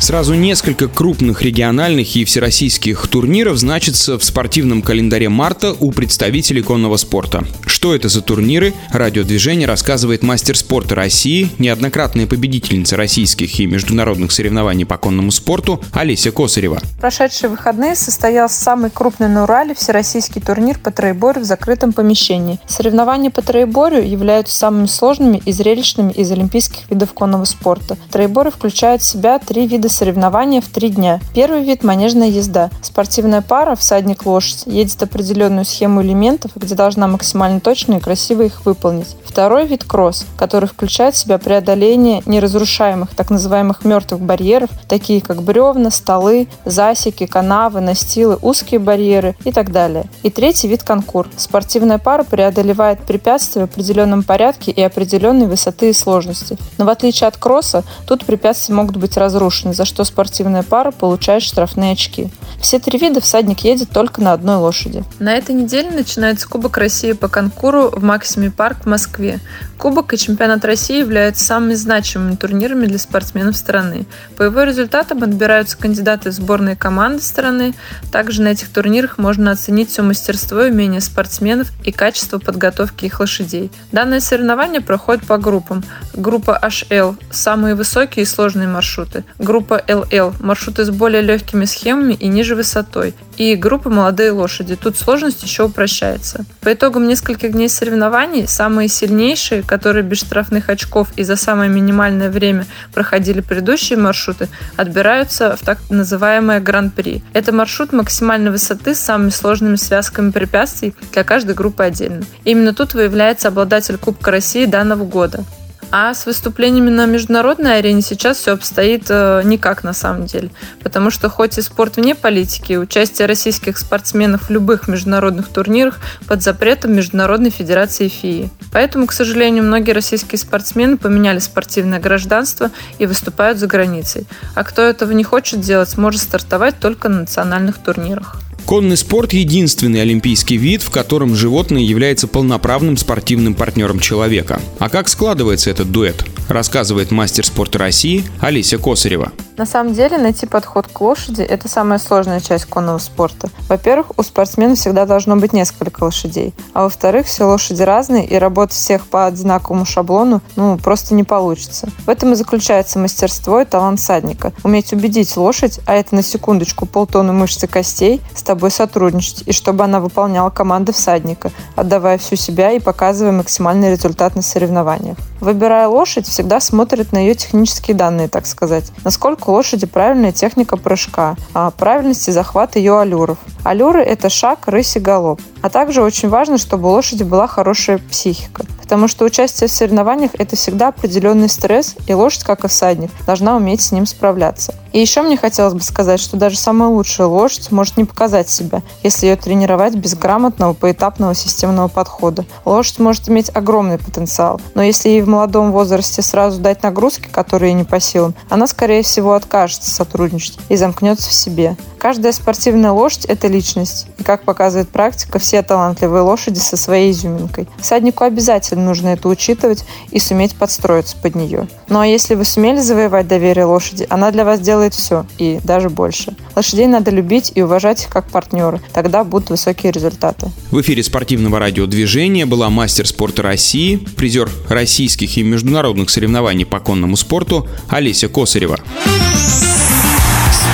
Сразу несколько крупных региональных и всероссийских турниров значится в спортивном календаре марта у представителей конного спорта. Что это за турниры, радиодвижение рассказывает мастер спорта России, неоднократная победительница российских и международных соревнований по конному спорту Олеся Косарева. Прошедшие выходные состоялся самый крупный на Урале всероссийский турнир по троеборью в закрытом помещении. Соревнования по троеборью являются самыми сложными и зрелищными из олимпийских видов конного спорта. Троеборы включают в себя три вида соревнования в три дня. Первый вид – манежная езда. Спортивная пара, всадник-лошадь, едет определенную схему элементов, где должна максимально точно и красиво их выполнить. Второй вид – кросс, который включает в себя преодоление неразрушаемых, так называемых мертвых барьеров, такие как бревна, столы, засеки, канавы, настилы, узкие барьеры и так далее. И третий вид – конкур. Спортивная пара преодолевает препятствия в определенном порядке и определенной высоты и сложности. Но в отличие от кросса, тут препятствия могут быть разрушены, за что спортивная пара получает штрафные очки. Все три вида всадник едет только на одной лошади. На этой неделе начинается Кубок России по конкуру в Максиме Парк в Москве. Кубок и чемпионат России являются самыми значимыми турнирами для спортсменов страны. По его результатам отбираются кандидаты в сборные команды страны. Также на этих турнирах можно оценить все мастерство и умение спортсменов и качество подготовки их лошадей. Данное соревнование проходит по группам. Группа HL – самые высокие и сложные маршруты. Группа LL – маршруты с более легкими схемами и ниже высотой. И группа молодые лошади. Тут сложность еще упрощается. По итогам нескольких дней соревнований самые сильнейшие, которые без штрафных очков и за самое минимальное время проходили предыдущие маршруты, отбираются в так называемое Гран-при. Это маршрут максимальной высоты с самыми сложными связками препятствий для каждой группы отдельно. Именно тут выявляется обладатель Кубка России данного года. А с выступлениями на международной арене сейчас все обстоит э, никак на самом деле. Потому что хоть и спорт вне политики, участие российских спортсменов в любых международных турнирах под запретом Международной Федерации ФИИ. Поэтому, к сожалению, многие российские спортсмены поменяли спортивное гражданство и выступают за границей. А кто этого не хочет делать, может стартовать только на национальных турнирах. Конный спорт – единственный олимпийский вид, в котором животное является полноправным спортивным партнером человека. А как складывается этот дуэт? Рассказывает мастер спорта России Олеся Косарева. На самом деле найти подход к лошади – это самая сложная часть конного спорта. Во-первых, у спортсмена всегда должно быть несколько лошадей. А во-вторых, все лошади разные, и работать всех по одинаковому шаблону ну, просто не получится. В этом и заключается мастерство и талант садника. Уметь убедить лошадь, а это на секундочку полтонны мышц и костей, с тобой сотрудничать, и чтобы она выполняла команды всадника, отдавая всю себя и показывая максимальный результат на соревнованиях. Выбирая лошадь, всегда смотрит на ее технические данные, так сказать. Насколько лошади правильная техника прыжка, а правильности захвата ее аллюров. Аллюры – это шаг, рысь и галоп. А также очень важно, чтобы у лошади была хорошая психика. Потому что участие в соревнованиях – это всегда определенный стресс, и лошадь, как и всадник, должна уметь с ним справляться. И еще мне хотелось бы сказать, что даже самая лучшая лошадь может не показать себя, если ее тренировать без грамотного поэтапного системного подхода. Лошадь может иметь огромный потенциал, но если ей в молодом возрасте сразу дать нагрузки, которые не по силам, она, скорее всего, откажется сотрудничать и замкнется в себе. Каждая спортивная лошадь – это личность. И, как показывает практика, все талантливые лошади со своей изюминкой. Всаднику обязательно нужно это учитывать и суметь подстроиться под нее. Ну а если вы сумели завоевать доверие лошади, она для вас делает все и даже больше. Лошадей надо любить и уважать их как партнеры. Тогда будут высокие результаты. В эфире спортивного радиодвижения была мастер спорта России, призер российских и международных соревнований по конному спорту Олеся Косарева.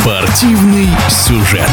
Спортивный сюжет.